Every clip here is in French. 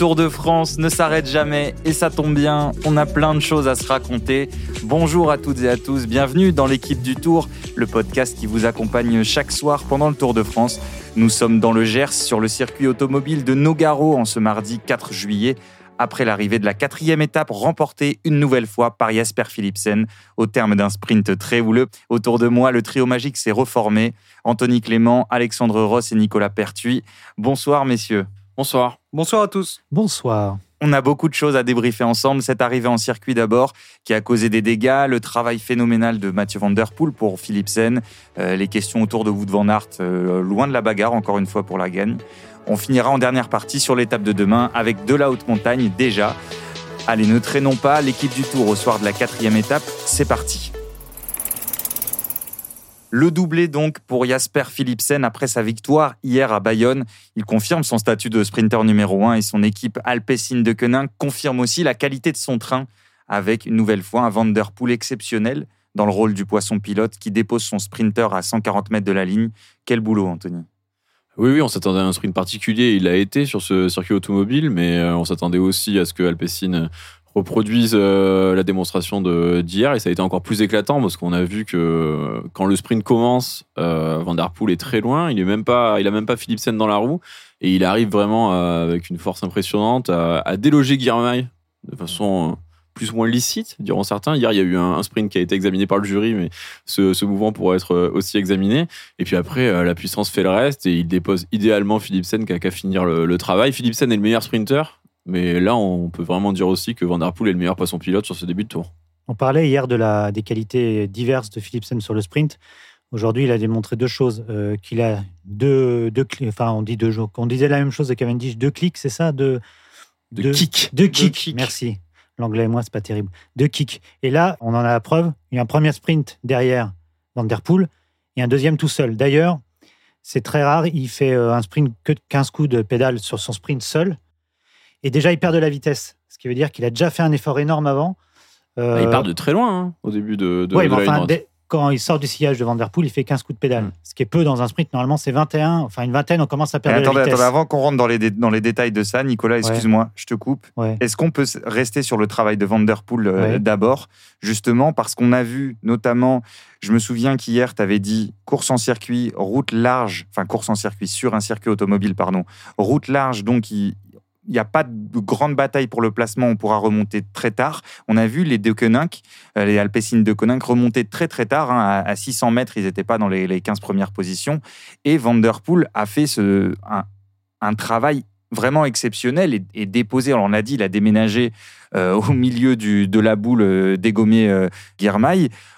Tour de France ne s'arrête jamais et ça tombe bien, on a plein de choses à se raconter. Bonjour à toutes et à tous, bienvenue dans l'équipe du Tour, le podcast qui vous accompagne chaque soir pendant le Tour de France. Nous sommes dans le Gers sur le circuit automobile de Nogaro en ce mardi 4 juillet après l'arrivée de la quatrième étape remportée une nouvelle fois par Jasper Philipsen au terme d'un sprint très houleux. Autour de moi, le trio magique s'est reformé. Anthony Clément, Alexandre Ross et Nicolas Pertuis. Bonsoir messieurs. Bonsoir. Bonsoir à tous. Bonsoir. On a beaucoup de choses à débriefer ensemble. Cette arrivée en circuit d'abord, qui a causé des dégâts, le travail phénoménal de Mathieu Van Der Poel pour Philipsen, euh, les questions autour de Wout van Aert, euh, loin de la bagarre encore une fois pour la gagne. On finira en dernière partie sur l'étape de demain avec de la haute montagne déjà. Allez, ne traînons pas, l'équipe du Tour au soir de la quatrième étape, c'est parti. Le doublé donc pour Jasper Philipsen après sa victoire hier à Bayonne. Il confirme son statut de sprinter numéro 1 et son équipe Alpecin de Quenin confirme aussi la qualité de son train avec une nouvelle fois un Vanderpool exceptionnel dans le rôle du poisson pilote qui dépose son sprinter à 140 mètres de la ligne. Quel boulot, Anthony? Oui, oui, on s'attendait à un sprint particulier. Il a été sur ce circuit automobile, mais euh, on s'attendait aussi à ce que Alpecin reproduisent euh, la démonstration d'hier et ça a été encore plus éclatant parce qu'on a vu que quand le sprint commence, euh, Van Der Poel est très loin, il est même pas, a même pas Philipsen dans la roue et il arrive vraiment euh, avec une force impressionnante à, déloger Guirmay de façon plus ou moins licite, diront certains. Hier, il y a eu un, sprint qui a été examiné par le jury, mais ce, mouvement pourrait être aussi examiné. Et puis après, la puissance fait le reste et il dépose idéalement Philipsen qui a qu'à finir le, le travail. Philipsen est le meilleur sprinter mais là, on peut vraiment dire aussi que Van Der Poel est le meilleur poisson pilote sur ce début de tour. On parlait hier de la, des qualités diverses de Philipsen sur le sprint. Aujourd'hui, il a démontré deux choses. Euh, qu'il a deux, deux enfin, on dit deux jours. On disait la même chose de Cavendish, deux clics, c'est ça? Deux, de kicks. Deux kicks, merci. L'anglais et moi, c'est pas terrible. Deux kicks. Et là, on en a la preuve. Il y a un premier sprint derrière Van Der Poel et un deuxième tout seul. D'ailleurs, c'est très rare. Il fait euh, un sprint que de 15 coups de pédale sur son sprint seul. Et déjà, il perd de la vitesse. Ce qui veut dire qu'il a déjà fait un effort énorme avant. Bah, il part de très loin hein, au début de, de, ouais, enfin, quand il sort du sillage de Vanderpool, il fait 15 coups de pédale. Hmm. Ce qui est peu dans un sprint. Normalement, c'est 21. Enfin, une vingtaine, on commence à perdre de la vitesse. Attendez, avant qu'on rentre dans les, dans les détails de ça, Nicolas, excuse-moi, je te coupe. Est-ce qu'on peut rester sur le travail de Vanderpool euh, d'abord? Justement, parce qu'on a vu notamment, je me souviens qu'hier, tu avais dit course en circuit, route large, enfin course en circuit sur un circuit automobile, pardon, route large, donc il, il n'y a pas de grande bataille pour le placement, on pourra remonter très tard. On a vu les De Koninck, euh, les Alpecin de Koninck remonter très très tard, hein, à 600 mètres, ils n'étaient pas dans les, 15 premières positions. Et Vanderpool a fait ce, un, travail vraiment exceptionnel et, déposé, on l'a dit, il a déménagé euh, au milieu de la boule euh, dégommée euh,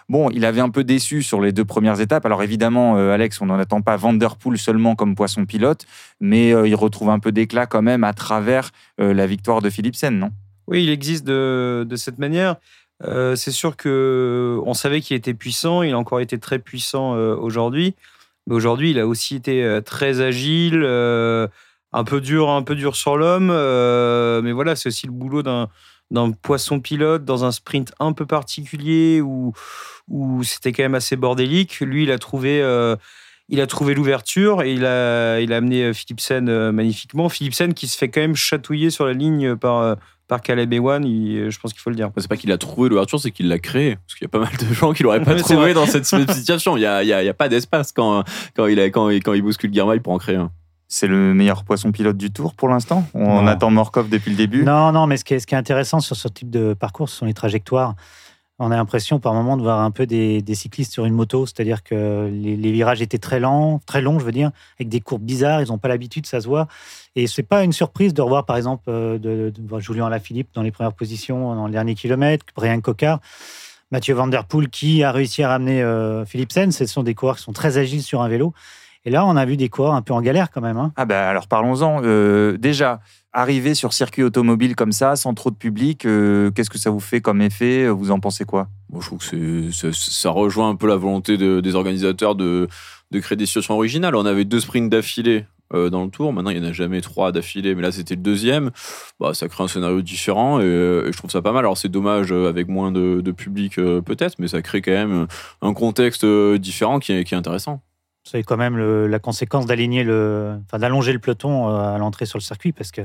Bon, il avait un peu déçu sur les deux premières étapes. Alors évidemment, euh, Alex, on n'en attend pas Vanderpool seulement comme poisson pilote, mais euh, il retrouve un peu d'éclat quand même à travers la victoire de Philipsen, non? Oui, il existe de, cette manière. c'est sûr que on savait qu'il était puissant, il a encore été très puissant aujourd'hui, mais aujourd'hui, il a aussi été très agile, un peu dur, un peu dur sur l'homme. mais voilà, c'est aussi le boulot d'un d'un poisson pilote dans un sprint un peu particulier où, où c'était quand même assez bordélique. Lui, il a trouvé, euh, il a trouvé l'ouverture et il a, il a amené euh, Philipsen euh, magnifiquement. Philipsen qui se fait quand même chatouiller sur la ligne par, par Caleb Ewan, je pense qu'il faut le dire. C'est pas qu'il a trouvé l'ouverture, c'est qu'il l'a créé. Parce qu'il y a pas mal de gens qui l'auraient pas trouvé dans cette situation. Il n'y a, y a, pas d'espace quand, quand, il quand, quand il bouscule Guermail pour en créer un c'est le meilleur poisson pilote du tour pour l'instant On attend Morkov depuis le début Non, non, mais ce qui est, ce qui est intéressant sur ce type de parcours, ce sont les trajectoires. On a l'impression par moment de voir un peu des, cyclistes sur une moto, c'est-à-dire que les, virages étaient très lents, très longs, je veux dire, avec des courbes bizarres, ils n'ont pas l'habitude, ça se voit. Et c'est pas une surprise de revoir, par exemple, euh, de, de, Julien Alaphilippe dans les premières positions dans le dernier kilomètre, Brian Cocard. Mathieu Van Der Poel qui a réussi à ramener euh, Philipsen. Ce sont des coureurs qui sont très agiles sur un vélo. Et là, on a vu des coureurs un peu en galère quand même. Hein. Ah ben alors parlons-en. Euh, déjà, arriver sur circuit automobile comme ça, sans trop de public, euh, qu'est-ce que ça vous fait comme effet? Vous en pensez quoi? Je trouve que ça, rejoint un peu la volonté des organisateurs de, créer des situations originales. On avait deux sprints d'affilée euh, dans le tour. Maintenant, il n'y en a jamais trois d'affilée, mais là, c'était le deuxième. Bah, ça crée un scénario différent et, je trouve ça pas mal. Alors, c'est dommage avec moins de, public peut-être, mais ça crée quand même un contexte différent qui est intéressant. C'est quand même la conséquence d'aligner le, enfin d'allonger le peloton euh, à l'entrée sur le circuit parce que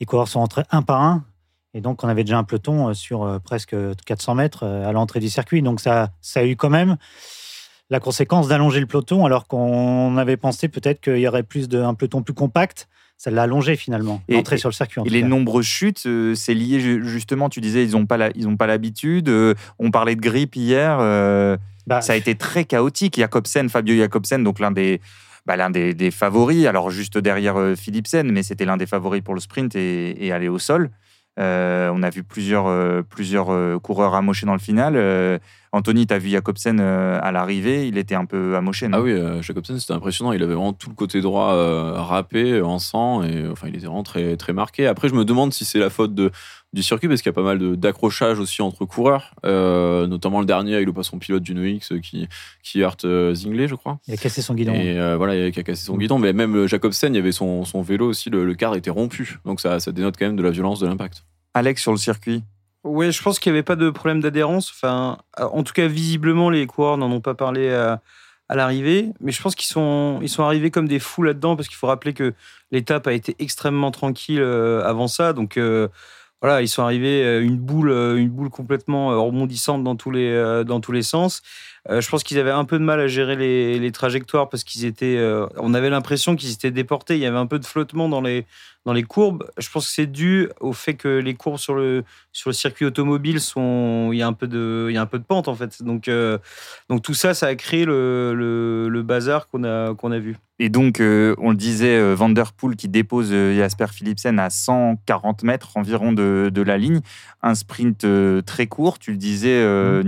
les coureurs sont entrés un par un. Et donc, on avait déjà un peloton sur presque 400 mètres à l'entrée du circuit. Donc, ça, ça a eu quand même la conséquence d'allonger le peloton, alors qu'on avait pensé peut-être qu'il y aurait plus de, un peloton plus compact. Ça l'a allongé finalement, l'entrée sur le circuit. et les nombreuses chutes, euh, c'est lié justement, tu disais, ils n'ont pas l'habitude. Euh, on parlait de grippe hier. Euh, bah, ça a été très chaotique. Jacobsen, Fabio Jacobsen, donc l'un des, bah, l'un des, favoris, alors juste derrière Philipsen, mais c'était l'un des favoris pour le sprint et, et aller au sol. on a vu plusieurs, plusieurs coureurs amochés dans le final. Anthony, tu as vu Jacobsen euh, à l'arrivée, il était un peu amoché. ah oui, euh, Jacobsen, c'était impressionnant. Il avait vraiment tout le côté droit euh, râpé, en sang, et enfin, il était vraiment très, très marqué. Après, je me demande si c'est la faute de, du circuit, parce qu'il y a pas mal d'accrochages aussi entre coureurs, notamment le dernier avec le poisson pilote du NOX qui, qui heurte Zingley, je crois. Il a cassé son guidon. Et voilà, il a cassé son guidon. Mais même Jacobsen, il y avait son, son vélo aussi, le, le cadre était rompu. Donc ça, ça dénote quand même de la violence de l'impact. Alex, sur le circuit, oui, je pense qu'il n'y avait pas de problème d'adhérence. Enfin, en tout cas, visiblement, les coureurs n'en ont pas parlé à, l'arrivée. Mais je pense qu'ils sont, ils sont arrivés comme des fous là-dedans parce qu'il faut rappeler que l'étape a été extrêmement tranquille euh, avant ça. Donc, euh, voilà, ils sont arrivés euh, une boule, une boule complètement rebondissante dans tous les, dans tous les sens. Je pense qu'ils avaient un peu de mal à gérer les, les trajectoires parce qu'ils étaient, on avait l'impression qu'ils étaient déportés. Il y avait un peu de flottement dans les, dans les courbes. Je pense que c'est dû au fait que les courbes sur le, sur le circuit automobile sont. Il y, a un peu de, il y a un peu de pente, en fait. Donc, euh, donc tout ça, ça a créé le, le, bazar qu'on a, qu'on a vu. Et donc, euh, on le disait, euh, Vanderpool qui dépose Jasper Philipsen à 140 mètres environ de, de la ligne. Un sprint très court, tu le disais, mmh.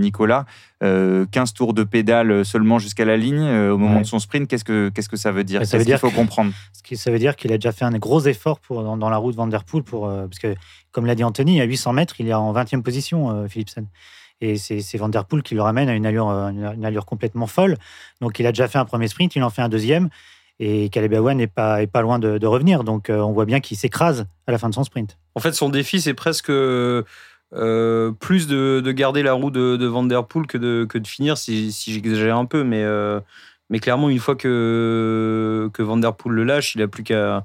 Nicolas. 15 tours de pédale seulement jusqu'à la ligne au moment de son sprint. Qu'est-ce que, qu'est-ce que ça veut dire Ça veut dire qu'il faut comprendre. Ça veut dire qu'il a déjà fait un gros effort pour, dans, la route Vanderpool, pour, parce que, comme l'a dit Anthony, à 800 mètres, il est en 20e position, Philipsen. Et c'est Vanderpool qui le ramène à une allure, une allure complètement folle. Donc, il a déjà fait un premier sprint, il en fait un deuxième. Et Caleb Ewan n'est pas, est pas loin de, revenir. Donc, on voit bien qu'il s'écrase à la fin de son sprint. En fait, son défi, c'est presque euh, plus de, garder la roue de, de Vanderpool que de, que de finir, si, j'exagère un peu. Mais, euh, mais clairement, une fois que, que Vanderpool le lâche, il n'a plus qu'à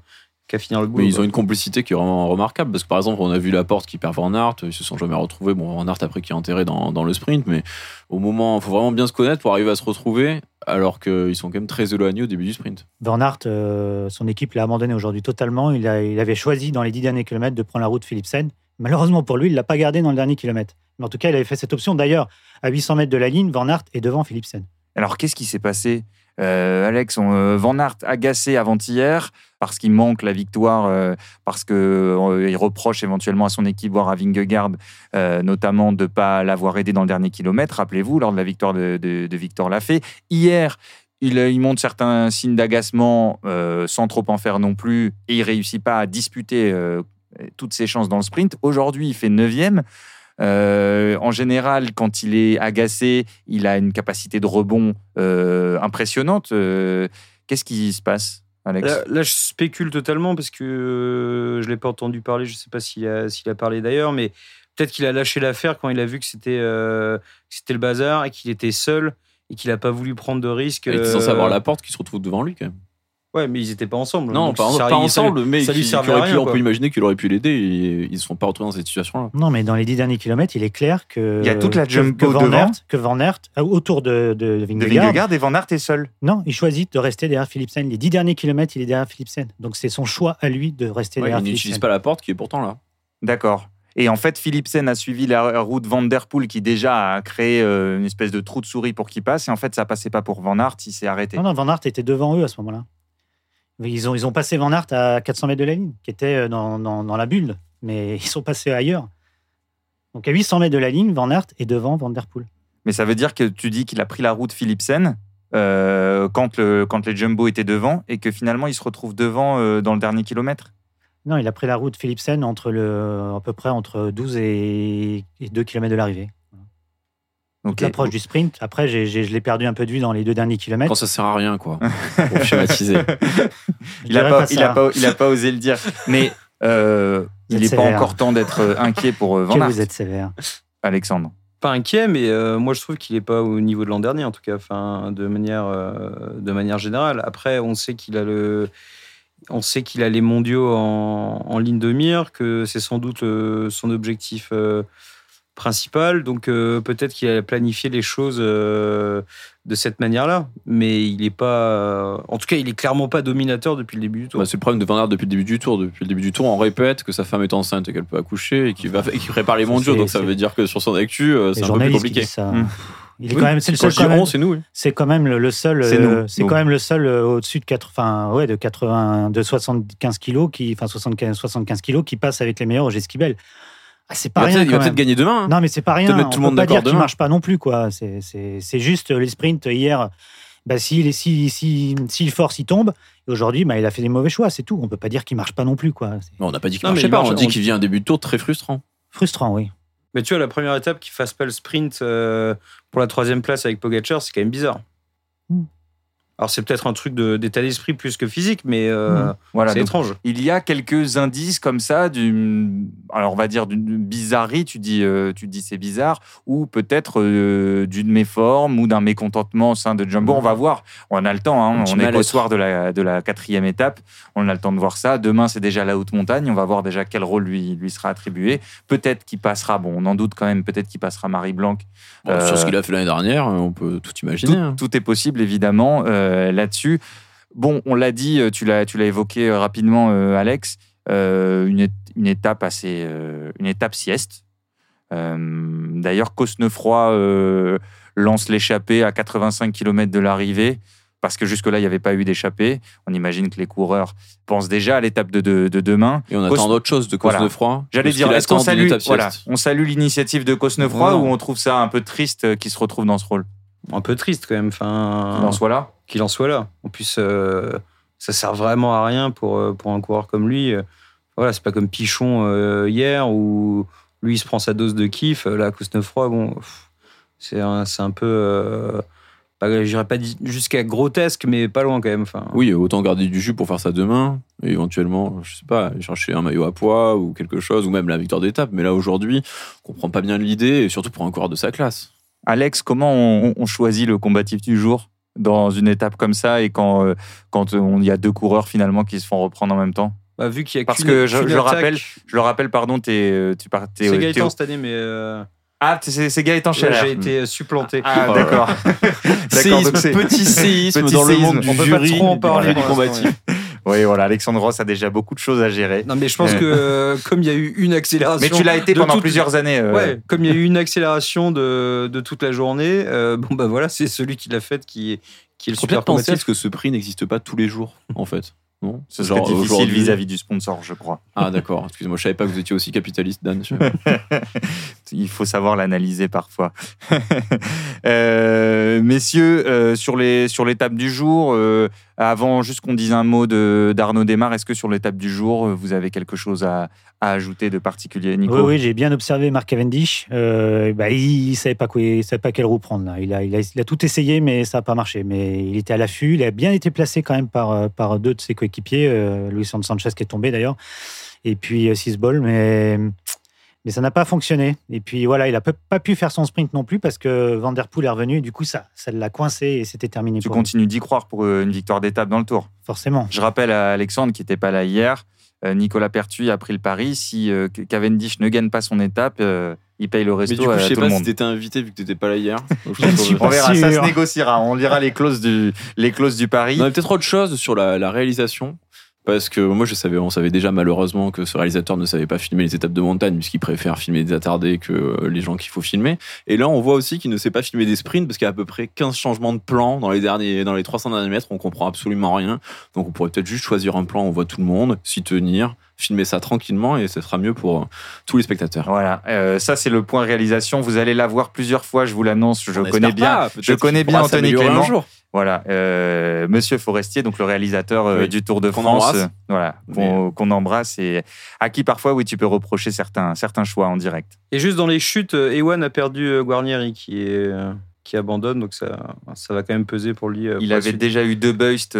finir le boulot. ils ont une complicité qui est vraiment remarquable parce que par exemple, on a vu la porte qui perd Van Aert, ils se sont jamais retrouvés. Bon, Van Aert après qui est enterré dans, dans le sprint, mais au moment, il faut vraiment bien se connaître pour arriver à se retrouver alors qu'ils sont quand même très éloignés au début du sprint. Van Aert, euh, son équipe l'a abandonné aujourd'hui totalement. Il, a, il avait choisi dans les dix derniers kilomètres de prendre la route Philipsen. Malheureusement pour lui, il ne l'a pas gardé dans le dernier kilomètre. Mais en tout cas, il avait fait cette option. D'ailleurs, à 800 mètres de la ligne, Van Aert est devant Philipsen. Alors, qu'est-ce qui s'est passé euh, Alex, euh, Van Aert agacé avant-hier parce qu'il manque la victoire, euh, parce qu'il reproche éventuellement à son équipe, voire à Vingegaard, notamment de ne pas l'avoir aidé dans le dernier kilomètre. Rappelez-vous, lors de la victoire de, Victor Lafay. Hier, il, il, montre certains signes d'agacement sans trop en faire non plus et il réussit pas à disputer toutes ses chances dans le sprint. Aujourd'hui, il fait 9 euh, en général, quand il est agacé, il a une capacité de rebond euh, impressionnante. Euh, qu'est-ce qui se passe Alex? Là, je spécule totalement parce que je ne l'ai pas entendu parler. Je ne sais pas s'il a, a, parlé d'ailleurs, mais peut-être qu'il a lâché l'affaire quand il a vu que c'était c'était le bazar et qu'il était seul et qu'il n'a pas voulu prendre de risques. Il était censé avoir la porte qui se retrouve devant lui quand même. Ouais, mais ils n'étaient pas ensemble. Non, pas, ensemble, mais ça lui on peut imaginer qu'il aurait pu l'aider ils ne sont pas retrouvés dans cette situation-là. Non, mais dans les dix derniers kilomètres, il est clair que. Il y a toute la jump que, Van Aert, que Van Aert, euh, autour de, de, Vingegaard. et Van Aert est seul. Non, il choisit de rester derrière Philipsen. Les dix derniers kilomètres, il est derrière Philipsen. Donc c'est son choix à lui de rester derrière Philipsen. Il n'utilise pas la porte qui est pourtant là. D'accord. Et en fait, Philipsen a suivi la route Van Der Poel qui déjà a créé euh, une espèce de trou de souris pour qu'il passe. Et en fait, ça passait pas pour Van Aert, il s'est arrêté. Non, non, Van Aert était devant eux à ce moment-là. Ils ont, ils ont passé Van Aert à 400 mètres de la ligne, qui était euh, dans, dans, la bulle, mais ils sont passés ailleurs. Donc à 800 mètres de la ligne, Van Aert est devant Van Der Poel. Mais ça veut dire que tu dis qu'il a pris la route Philipsen euh, quand, le, quand les Jumbo étaient devant et que finalement il se retrouve devant euh, dans le dernier kilomètre? Non, il a pris la route Philipsen entre le, à peu près entre 12 et, et 2 km de l'arrivée. L'approche du sprint. Après, je l'ai perdu un peu de vue dans les deux derniers kilomètres. Quand ça sert à rien, quoi, pour schématiser. il n'a pas, pas, il a pas osé le dire. Mais euh, il n'est pas encore temps d'être euh, inquiet pour euh, Van Aert. vous êtes sévère. Alexandre. Pas inquiet, mais moi je trouve qu'il n'est pas au niveau de l'an dernier, en tout cas, enfin, de, manière, de manière générale. Après, on sait qu'il a le On sait qu'il a les mondiaux en, ligne de mire, que c'est sans doute son objectif principal. Donc peut-être qu'il a planifié les choses de cette manière-là. Mais il n'est pas. En tout cas, il est clairement pas dominateur depuis le début du tour. Bah, c'est le problème de Van Aert depuis le début du tour. Depuis le début du tour, on répète que sa femme est enceinte et qu'elle peut accoucher et qu'il va... prépare les mondiaux. Donc ça veut dire que sur son actu, euh, c'est un peu plus compliqué. Mmh. Il est quand même, c'est le seul. c'est nous. C'est quand même le, seul. C'est euh, quand même le seul euh, au-dessus de 80, ouais, de 80, de 75 kilos qui, enfin 75, 75 kilos qui passe avec les meilleurs au Gisquibel. Ah, c'est pas il rien. Il va peut-être gagner demain. Hein. Non, mais c'est pas rien. Mettre tout le monde peut pas dire qu'il marche pas non plus, quoi. C'est juste les sprints hier. Bah, s'il si, si, si, force, il tombe. Et aujourd'hui, bah, il a fait des mauvais choix, c'est tout. On peut pas dire qu'il marche pas non plus, quoi. on n'a pas dit qu'il marchait pas. On dit qu'il vient un début de tour très frustrant. Frustrant, oui. Mais tu vois, la première étape qu'il fasse pas le sprint euh, pour la troisième place avec Pogacar, c'est quand même bizarre. Hmm. Alors c'est peut-être un truc d'état d'esprit plus que physique, mais euh, mmh. voilà, c'est étrange. Il y a quelques indices comme ça, d'une, alors on va dire d'une bizarrerie. Tu dis, euh, tu dis c'est bizarre, ou peut-être euh, d'une méforme ou d'un mécontentement au sein de Jumbo. On va voir. On a le temps. Hein. On est au soir de la, de la quatrième étape. On a le temps de voir ça. Demain c'est déjà la haute montagne. On va voir déjà quel rôle lui lui sera attribué. Peut-être qu'il passera. Bon, on en doute quand même. Peut-être qu'il passera Marie Blanc. sur ce qu'il a fait l'année dernière, on peut tout imaginer. Tout, hein. tout est possible évidemment. Euh, là-dessus. Bon, on l'a dit, euh, tu l'as, tu l'as évoqué euh, rapidement, Alex, une, une, étape assez, une étape sieste. D'ailleurs, Cosnefroy lance l'échappée à 85 km de l'arrivée parce que jusque-là, il n'y avait pas eu d'échappée. On imagine que les coureurs pensent déjà à l'étape de, de, demain. Et on attend d'autres chose de Cosnefroy. J'allais dire, est-ce qu'on salue, voilà, on salue l'initiative de Cosnefroy ou on trouve ça un peu triste qu'il se retrouve dans ce rôle? Un peu triste quand même. Enfin, qu'il en soit là qu'il en soit là. En plus, euh, ça sert vraiment à rien pour, euh, pour un coureur comme lui. Voilà, c'est pas comme Pichon euh, hier où lui il se prend sa dose de kiff. Là, Cousnefroy, bon, c'est un, un, peu. Je j'irais pas jusqu'à grotesque, mais pas loin quand même. Enfin, oui, autant garder du jus pour faire ça demain, et éventuellement, je sais pas, chercher un maillot à poids ou quelque chose, ou même la victoire d'étape. Mais là, aujourd'hui, on comprend pas bien l'idée, et surtout pour un coureur de sa classe. Alex, comment on choisit le combatif du jour? Dans une étape comme ça et quand euh, quand il y a deux coureurs finalement qui se font reprendre en même temps? Bah, vu qu'il y a parce que je, le rappelle je le rappelle pardon es, euh, tu partais c'est Gaëtan cette année mais euh, Ah, c'est Gaëtan Scheller. J'ai été supplanté. Ah, d'accord. d'accord petit séisme dans le monde du on jury, peut pas trop en parler du combatif. Oui, voilà, Alexandre Ross a déjà beaucoup de choses à gérer. Non, mais je pense que comme il y a eu une accélération. Mais tu l'as été pendant plusieurs années. Ouais, comme il y a eu une accélération de, de toute la journée, bon, bah voilà, c'est celui qui l'a fait qui, qui est le super penser que ce prix n'existe pas tous les jours, en fait. Non Ce serait difficile vis-à-vis du sponsor, je crois. Ah d'accord, excusez-moi, je savais pas que vous étiez aussi capitaliste, Dan. Il faut savoir l'analyser parfois. euh, messieurs, euh, sur l'étape sur du jour, euh, avant juste qu'on dise un mot d'Arnaud Desmar, est-ce que sur l'étape du jour, vous avez quelque chose à, à ajouter de particulier, Nico Oui, oui j'ai bien observé Marc Cavendish. Euh, bah, il ne savait, pas quoi, il savait pas quelle roue prendre. Là. Il, a, il, a, il, a, tout essayé, mais ça n'a pas marché. Mais il était à l'affût. Il a bien été placé quand même par, euh, par deux de ses coéquipiers, euh, Luis Sanchez qui est tombé d'ailleurs, et puis euh, Sisbol. Mais, mais ça n'a pas fonctionné. Et puis voilà, il n'a pas pu faire son sprint non plus parce que Van Der Poel est revenu. Du coup, ça ça l'a coincé et c'était terminé. Tu continues d'y croire pour une victoire d'étape dans le tour Forcément. Je rappelle à Alexandre qui n'était pas là hier Nicolas Pertuis a pris le pari. Si euh, Cavendish ne gagne pas son étape, euh, il paye le resto Mais du coup, à je sais pas si t'étais invité vu que t'étais pas là hier. on verra, ça se négociera. On lira les clauses du, les clauses du pari. peut-être autre chose sur la réalisation parce que moi je savais, on savait déjà malheureusement que ce réalisateur ne savait pas filmer les étapes de montagne puisqu'il préfère filmer des attardés que euh, les gens qu'il faut filmer. Et là on voit aussi qu'il ne sait pas filmer des sprints parce qu'il y a à peu près 15 changements de plan dans les derniers, dans les 300 derniers mètres, on comprend absolument rien. Donc on pourrait peut-être juste choisir un plan, on voit tout le monde, s'y tenir, filmer ça tranquillement et ce sera mieux pour euh, tous les spectateurs. Voilà, euh, ça c'est le point réalisation. Vous allez la voir plusieurs fois, je vous l'annonce. Je, connais bien, je connais bien Anthony Clément. Voilà, euh, Monsieur Forestier, donc le réalisateur euh, du Tour de France, voilà, qu'on embrasse et à qui parfois, oui, tu peux reprocher certains, certains choix en direct. Et juste dans les chutes, Ewan a perdu Guarnieri, qui est qui abandonne, donc ça, ça va quand même peser pour lui. il avait déjà eu deux busts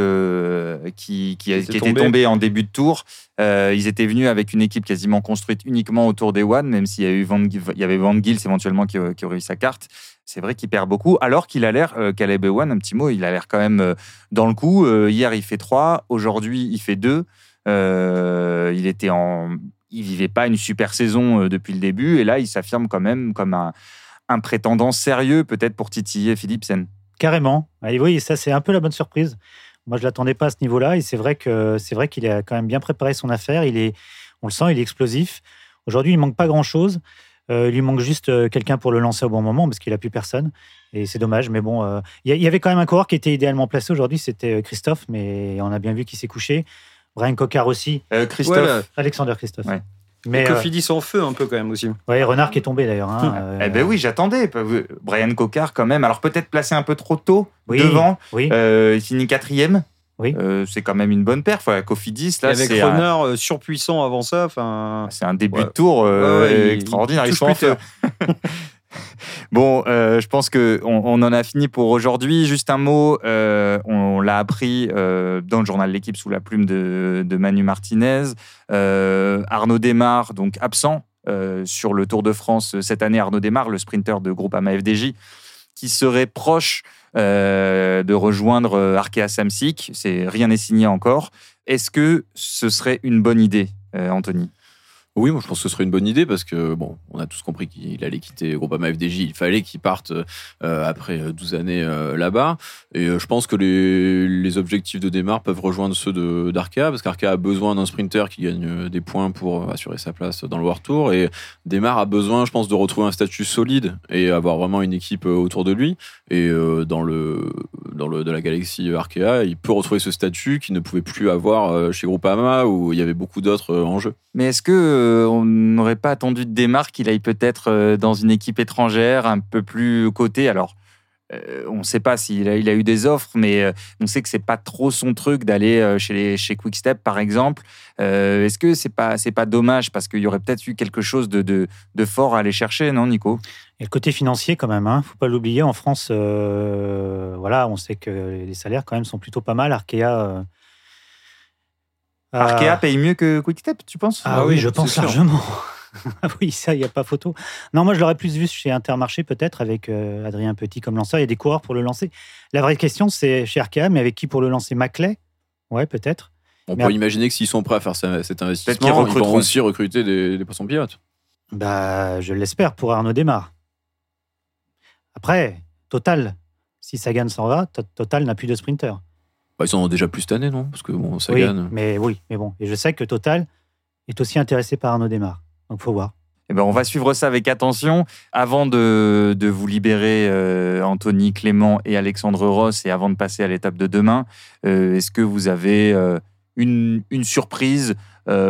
qui, qui, étaient tombés en début de tour. ils étaient venus avec une équipe quasiment construite uniquement autour des One, même s'il y, a eu Van, il y avait Van Gils éventuellement qui, qui aurait eu sa carte. c'est vrai qu'il perd beaucoup, alors qu'il a l'air, euh, Caleb Ewan, un petit mot, il a l'air quand même euh, dans le coup. Euh, hier, il fait 3, aujourd'hui, il fait 2. il était en. Il vivait pas une super saison depuis le début, et là, il s'affirme quand même comme un, un prétendant sérieux, peut-être pour titiller Philipsen. Carrément. Ah, oui, ça, c'est un peu la bonne surprise. Moi, je l'attendais pas à ce niveau-là, et c'est vrai que c'est vrai qu'il a quand même bien préparé son affaire. Il est, on le sent, il est explosif. Aujourd'hui, il manque pas grand-chose. Euh, il lui manque juste euh, quelqu'un pour le lancer au bon moment parce qu'il a plus personne. Et c'est dommage. Mais bon, euh, il y, avait quand même un coureur qui était idéalement placé aujourd'hui. C'était Christophe, mais on a bien vu qu'il s'est couché. Brian Cocard aussi. Christophe. Alexander Christophe. Mais Cofidis en feu un peu quand même aussi. Oui, Renard qui est tombé d'ailleurs. Hein, eh ben oui, j'attendais. Brian Cocard quand même. Alors peut-être placé un peu trop tôt devant. Oui. il finit quatrième. Oui. Euh, c'est quand même une bonne perf. Ouais, Cofidis, là, avec Renard euh, surpuissant avant ça. C'est un début de tour euh, extraordinaire. Ils sont Bon, je pense que on, en a fini pour aujourd'hui. Juste un mot, on, l'a appris dans le journal L'équipe sous la plume de, Manu Martinez. Arnaud Desmar, donc absent sur le Tour de France cette année. Arnaud Desmar, le sprinter de Groupama FDJ, qui serait proche euh, de rejoindre euh, Arkea Samsic. Rien n'est signé encore. Est-ce que ce serait une bonne idée, euh, Anthony? Oui, moi je pense que ce serait une bonne idée parce que, bon, on a tous compris qu'il allait quitter Groupama FDJ. Il fallait qu'il parte euh, après 12 années euh, là-bas. Et euh, je pense que les, objectifs de démarre peuvent rejoindre ceux d'Arkea parce qu'Arkea a besoin d'un sprinter qui gagne des points pour assurer sa place dans le World Tour. Et Démarre a besoin, je pense, de retrouver un statut solide et avoir vraiment une équipe autour de lui. Et dans le, dans le de la galaxie Arkea, il peut retrouver ce statut qu'il ne pouvait plus avoir chez Groupama où il y avait beaucoup d'autres en jeu. Mais est-ce que on n'aurait pas attendu de démarre qu'il aille peut-être euh, dans une équipe étrangère un peu plus côté Alors, euh, on ne sait pas s'il a, a eu des offres, mais euh, on sait que c'est pas trop son truc d'aller chez, Quickstep, par exemple. Est-ce que c'est pas pas dommage parce qu'il y aurait peut-être eu quelque chose de, fort à aller chercher, non, Nico? Et le côté financier, quand même, hein, faut pas l'oublier. En France, voilà, on sait que les salaires quand même sont plutôt pas mal. Arkea Arkea paye mieux que Quickstep, tu penses? Ah, oui, je pense largement. Ah oui, ça, il n'y a pas photo. Non, moi, je l'aurais plus vu chez Intermarché, peut-être, avec euh, Adrien Petit comme lanceur. Il y a des coureurs pour le lancer. La vraie question, c'est chez Arkea, mais avec qui pour le lancer? Maclay? Ouais, peut-être. On peut imaginer que s'ils sont prêts à faire cet investissement, ils, vont aussi recruter des, des poissons pilotes. Bah, je l'espère pour Arnaud Desmar. Après, Total, si Sagan s'en va, Total n'a plus de sprinter. Bah, ils en ont déjà plus cette année, non? Parce que bon, ça oui, Mais oui, mais bon. Et je sais que Total est aussi intéressé par Arnaud Desmar. Donc, faut voir. Eh ben, on va suivre ça avec attention. Avant de, de vous libérer, euh, Anthony, Clément et Alexandre Ross, et avant de passer à l'étape de demain, euh, est-ce que vous avez euh, une, une, surprise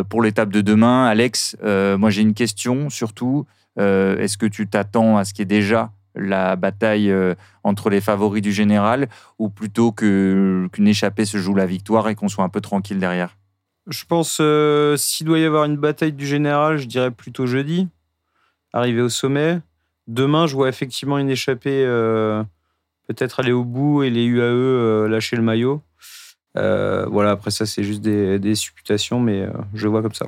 pour l'étape de demain? Alex, moi j'ai une question surtout. est-ce que tu t'attends à ce qui est déjà la bataille euh, entre les favoris du général ou plutôt qu'une échappée se joue la victoire et qu'on soit un peu tranquille derrière? Je pense euh, s'il doit y avoir une bataille du général, je dirais plutôt jeudi, arriver au sommet. Demain, je vois effectivement une échappée, euh, peut-être aller au bout et les UAE lâcher le maillot. voilà, après ça, c'est juste des supputations, mais je vois comme ça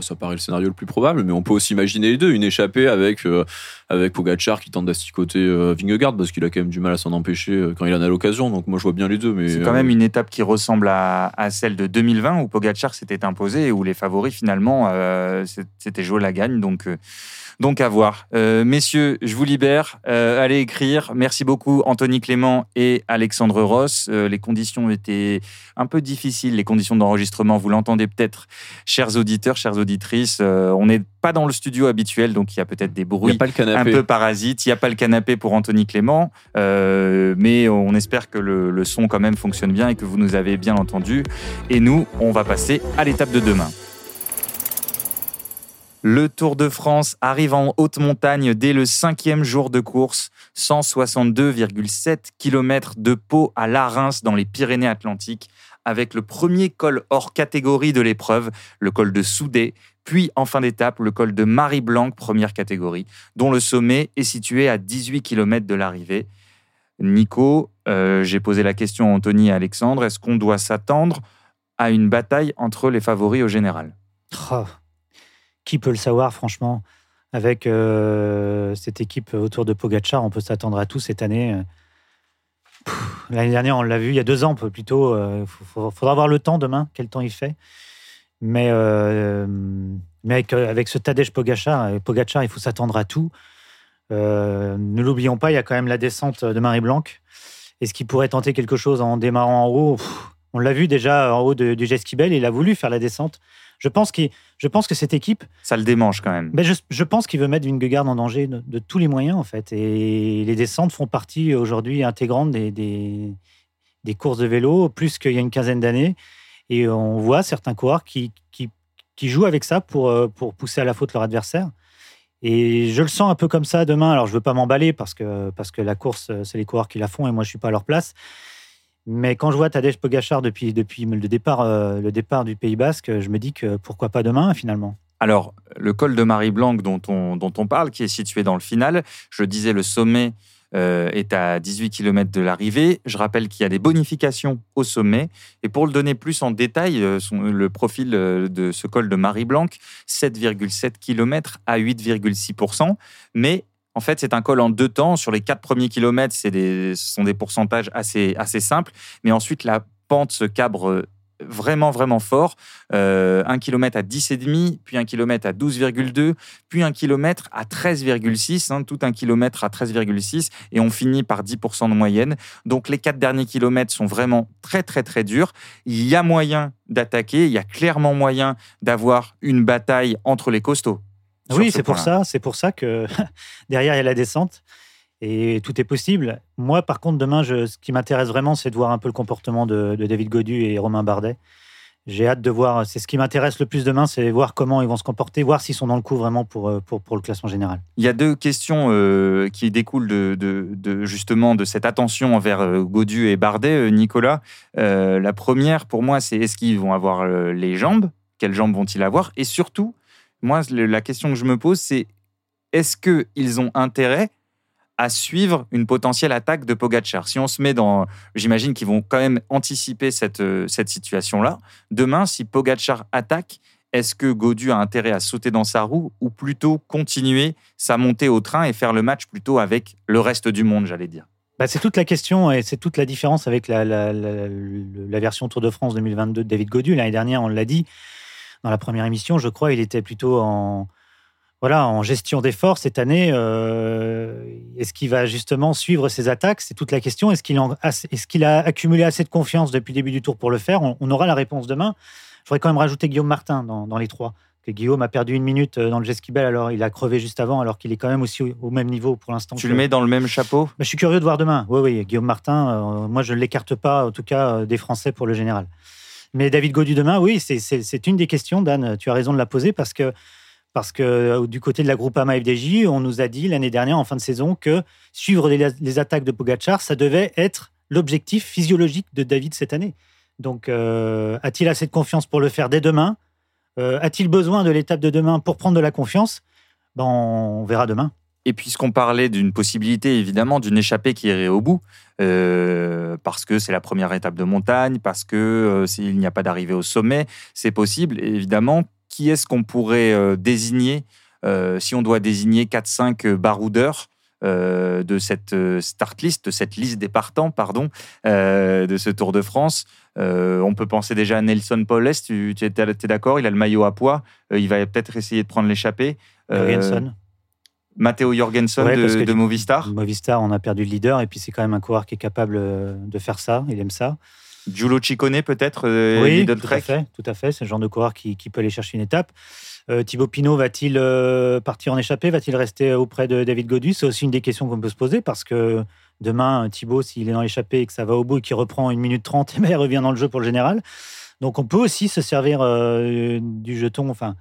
ça paraît le scénario le plus probable, mais on peut aussi imaginer les deux. Une échappée avec, euh, avec Pogacar qui tente d'asticoter euh, Vingegaard parce qu'il a quand même du mal à s'en empêcher euh, quand il en a l'occasion. Donc moi, je vois bien les deux. Mais, c'est quand même une étape qui ressemble à, celle de 2020 où Pogacar s'était imposé et où les favoris, finalement, c'était joué la gagne. Donc. Donc à voir. messieurs, je vous libère. allez écrire. Merci beaucoup Anthony Clément et Alexandre Ross. les conditions étaient un peu difficiles, les conditions d'enregistrement. Vous l'entendez peut-être, chers auditeurs, chers auditrices. Euh, on n'est pas dans le studio habituel, donc il y a peut-être des bruits un peu parasites. Il n'y a pas le canapé pour Anthony Clément, euh, mais on espère que le, le son quand même fonctionne bien et que vous nous avez bien entendu. Et nous, on va passer à l'étape de demain. Le Tour de France arrive en haute montagne dès le cinquième jour de course. 162,7 km de Pau à Larens dans les Pyrénées-Atlantiques avec le premier col hors catégorie de l'épreuve, le col de Soudé, puis en fin d'étape, le col de Marie-Blanque, première catégorie, dont le sommet est situé à 18 km de l'arrivée. Nico, euh, j'ai posé la question à Anthony et Alexandre, est-ce qu'on doit s'attendre à une bataille entre les favoris au général? Oh, Qui peut le savoir, franchement avec cette équipe autour de Pogachar, on peut s'attendre à tout cette année. L'année dernière, on l'a vu, il y a deux ans plutôt. Il faudra voir le temps demain, quel temps il fait. Mais, mais avec, ce Tadej Pogachar, Pogachar, il faut s'attendre à tout. ne l'oublions pas, il y a quand même la descente de Marie Blanc. Est-ce qu'il pourrait tenter quelque chose en démarrant en haut? On l'a vu déjà en haut du Jeskibel, il a voulu faire la descente. Je pense, je pense que cette équipe. Ça le démange quand même. Mais je, pense qu'il veut mettre Vingegaard en danger de, tous les moyens, en fait. Et les descentes font partie aujourd'hui intégrante des, des, courses de vélo, plus qu'il y a une quinzaine d'années. Et on voit certains coureurs qui, qui, qui, jouent avec ça pour, euh, pour pousser à la faute leur adversaire. Et je le sens un peu comme ça demain. Alors, je ne veux pas m'emballer parce que, parce que la course, c'est les coureurs qui la font et moi, je ne suis pas à leur place. Mais quand je vois Tadej Pogachar depuis, depuis le, départ, euh, le départ du Pays Basque, je me dis que pourquoi pas demain, finalement. Alors, le col de Marie-Blanc dont on, dont on parle, qui est situé dans le final, je disais le sommet euh, est à 18 km de l'arrivée. Je rappelle qu'il y a des bonifications au sommet. Et pour le donner plus en détail, euh, le profil de ce col de Marie-Blanc, 7,7 km à 8,6%. Mais en fait, c'est un col en deux temps. Sur les quatre premiers kilomètres, ce sont des pourcentages assez, assez simples. Mais ensuite, la pente se cabre vraiment, vraiment fort. Euh, un kilomètre à 10,5, puis un kilomètre à 12,2, puis un kilomètre à 13,6, hein, tout un kilomètre à 13,6, et on finit par 10% de moyenne. Donc les quatre derniers kilomètres sont vraiment très, très, très durs. Il y a moyen d'attaquer, il y a clairement moyen d'avoir une bataille entre les costauds. Oui, c'est pour ça, c'est pour ça que derrière il y a la descente et tout est possible. Moi, par contre, demain, je, ce qui m'intéresse vraiment, c'est de voir un peu le comportement de, David Godu et Romain Bardet. J'ai hâte de voir, c'est ce qui m'intéresse le plus demain, c'est voir comment ils vont se comporter, voir s'ils sont dans le coup vraiment pour, euh, pour, pour, le classement général. Il y a deux questions euh, qui découlent de, de, justement de cette attention envers euh, Godu et Bardet, Nicolas. la première, pour moi, c'est est-ce qu'ils vont avoir les jambes? Quelles jambes vont-ils avoir? Et surtout, moi, la question que je me pose, c'est est-ce qu'ils ont intérêt à suivre une potentielle attaque de Pogachar. Si on se met dans, j'imagine qu'ils vont quand même anticiper cette, euh, cette situation-là. Demain, si Pogachar attaque, est-ce que Godu a intérêt à sauter dans sa roue ou plutôt continuer sa montée au train et faire le match plutôt avec le reste du monde, j'allais dire? Bah, c'est toute la question et c'est toute la différence avec la, la, la, version Tour de France 2022 de David Godu. L'année dernière, on l'a dit dans la première émission, je crois, il était plutôt en, voilà, en gestion d'efforts cette année, euh, est-ce qu'il va justement suivre ses attaques? C'est toute la question. Est-ce qu'il a accumulé assez de confiance depuis le début du tour pour le faire? On, aura la réponse demain. Je voudrais quand même rajouter Guillaume Martin dans, les trois. Que Guillaume a perdu une minute euh, dans le Jeskibel, alors il a crevé juste avant, alors qu'il est quand même aussi au, même niveau pour l'instant. Tu le mets dans le même chapeau? Bah, Je suis curieux de voir demain. Oui, oui, Guillaume Martin, euh, moi je ne l'écarte pas, en tout cas, des Français pour le général. Mais David Godu demain, oui, c'est une des questions, Dan, tu as raison de la poser, parce que parce que euh, du côté de la Groupama FDJ, on nous a dit l'année dernière, en fin de saison, que suivre les, attaques de Pogachar, ça devait être l'objectif physiologique de David cette année. Donc, euh, a-t-il assez de confiance pour le faire dès demain? Euh, A-t-il besoin de l'étape de demain pour prendre de la confiance? Ben, On verra demain. Et puisqu'on parlait d'une possibilité, évidemment, d'une échappée qui irait au bout, parce que c'est la première étape de montagne, parce qu'il s'il n'y a pas d'arrivée au sommet, c'est possible. évidemment, qui est-ce qu'on pourrait euh, désigner euh, si on doit désigner 4-5 euh, baroudeurs de cette start list, de cette liste des partants, pardon, de ce Tour de France? on peut penser déjà à Nelson Paul tu, es, d'accord? Il a le maillot à poids, il va peut-être essayer de prendre l'échappée. Jorgensen. Matteo Jorgensen de, Movistar. Movistar, on a perdu le leader, et puis c'est quand même un coureur qui est capable de faire ça, il aime ça. Giulio Ciccone peut-être euh, Oui, tout à fait. Tout à fait. C'est le genre de coureur qui, peut aller chercher une étape. Euh, Thibaut Pinot va-t-il euh, partir en échappée? Va-t-il rester auprès de David Godu C'est aussi une des questions qu'on peut se poser parce que demain, Thibaut, s'il est dans l'échappée et que ça va au bout et qu'il reprend une minute trente, il revient dans le jeu pour le général. Donc on peut aussi se servir du jeton, enfin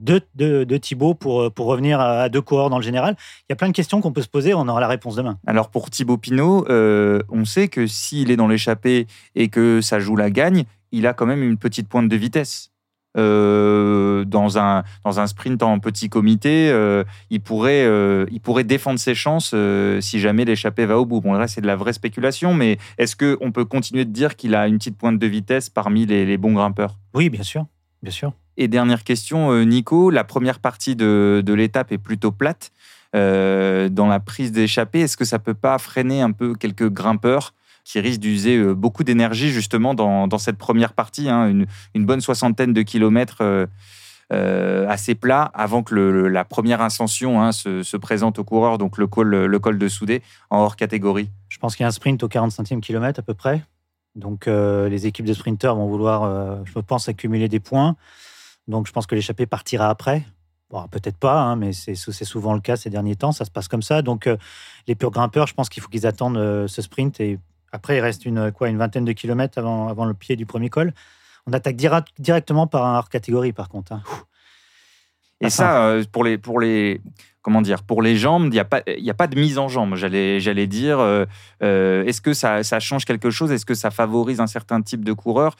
de, de, Thibaut pour, pour revenir à, deux coureurs dans le général Il y a plein de questions qu'on peut se poser, on aura la réponse demain. Alors pour Thibaut Pinot, euh, on sait que s'il est dans l'échappée et que ça joue la gagne, il a quand même une petite pointe de vitesse. Euh, dans, un, dans un sprint en petit comité, euh, il, pourrait, il pourrait défendre ses chances si jamais l'échappée va au bout. Bon, là, c'est de la vraie spéculation, mais est-ce qu'on peut continuer de dire qu'il a une petite pointe de vitesse parmi les, les bons grimpeurs? Oui, bien sûr. Bien sûr. Et dernière question, Nico, la première partie de, l'étape est plutôt plate. dans la prise d'échappée, est-ce que ça peut pas freiner un peu quelques grimpeurs qui risquent d'user beaucoup d'énergie justement dans, cette première partie, hein, une, bonne soixantaine de kilomètres euh, assez plat avant que la première ascension hein, se, présente aux coureurs, donc le col, le col de Soudé en hors catégorie? Je pense qu'il y a un sprint au 45e kilomètre à peu près. Donc euh, les équipes de sprinteurs vont vouloir, euh, je pense, accumuler des points. Donc je pense que l'échappée partira après. Bon, peut-être pas, hein, mais c'est souvent le cas ces derniers temps. Ça se passe comme ça. Donc les purs grimpeurs, je pense qu'il faut qu'ils attendent ce sprint. Et après, il reste une, quoi, une vingtaine de kilomètres avant, avant le pied du premier col. On attaque directement par un hors catégorie, par contre. Hein. Et ça, euh, pour les, pour les, comment dire, pour les jambes, il n'y a pas, a pas de mise en jambe. J'allais, j'allais dire, euh, euh, est-ce que ça, ça, change quelque chose? Est-ce que ça favorise un certain type de coureur?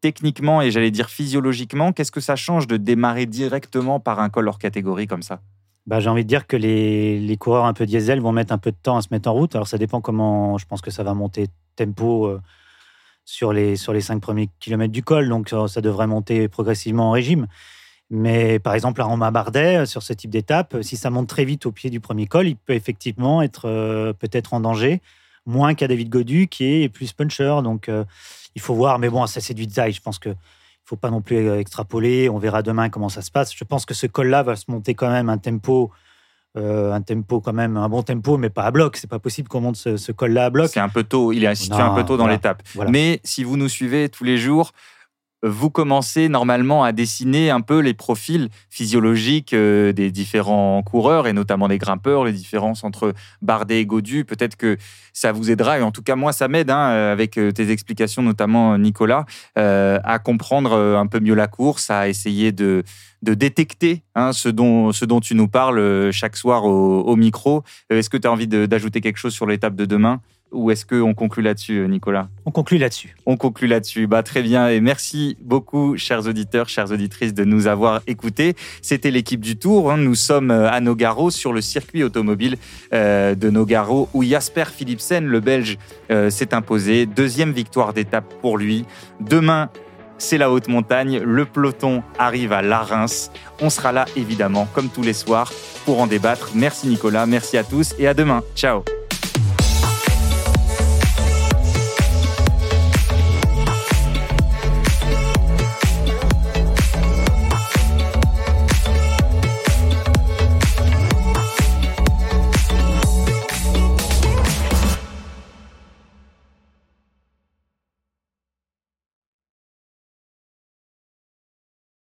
Techniquement et j'allais dire physiologiquement, qu'est-ce que ça change de démarrer directement par un col hors catégorie comme ça? Bah, j'ai envie de dire que les, les, coureurs un peu diesel vont mettre un peu de temps à se mettre en route. Alors ça dépend comment. Je pense que ça va monter tempo sur les, sur les cinq premiers kilomètres du col. Donc, ça devrait monter progressivement en régime. Mais par exemple, à Romain Bardet, sur ce type d'étape, si ça monte très vite au pied du premier col, il peut effectivement être euh, peut-être en danger, moins qu'à David Godu, qui est plus puncher. Donc, euh, il faut voir. Mais bon, ça, c'est du design. Je pense qu'il ne faut pas non plus euh, extrapoler. On verra demain comment ça se passe. Je pense que ce col-là va se monter quand même un tempo euh, un tempo quand même, un bon tempo, mais pas à bloc. C'est pas possible qu'on monte ce, col-là à bloc. C'est un peu tôt. Il est situé un peu tôt dans l'étape. Mais si vous nous suivez tous les jours, vous commencez normalement à dessiner un peu les profils physiologiques euh, des différents coureurs et notamment des grimpeurs, les différences entre Bardet et Godu. Peut-être que ça vous aidera, et en tout cas moi ça m'aide hein, avec euh, tes explications, notamment Nicolas, à comprendre un peu mieux la course, à essayer de, détecter hein, ce, dont, tu nous parles euh, chaque soir au, micro. Euh, est-ce que tu as envie d'ajouter quelque chose sur l'étape de demain? Ou est-ce qu'on conclut là-dessus, euh, Nicolas On conclut là-dessus. On conclut là-dessus. Bah, très bien. Et merci beaucoup, chers auditeurs, chères auditrices, de nous avoir écoutés. C'était l'équipe du Tour. Hein. Nous sommes à Nogaro, sur le circuit automobile de Nogaro, où Jasper Philipsen, le Belge, s'est imposé. Deuxième victoire d'étape pour lui. Demain, c'est la haute montagne, le peloton arrive à La Reims. On sera là évidemment, comme tous les soirs, pour en débattre. Merci Nicolas, merci à tous et à demain. Ciao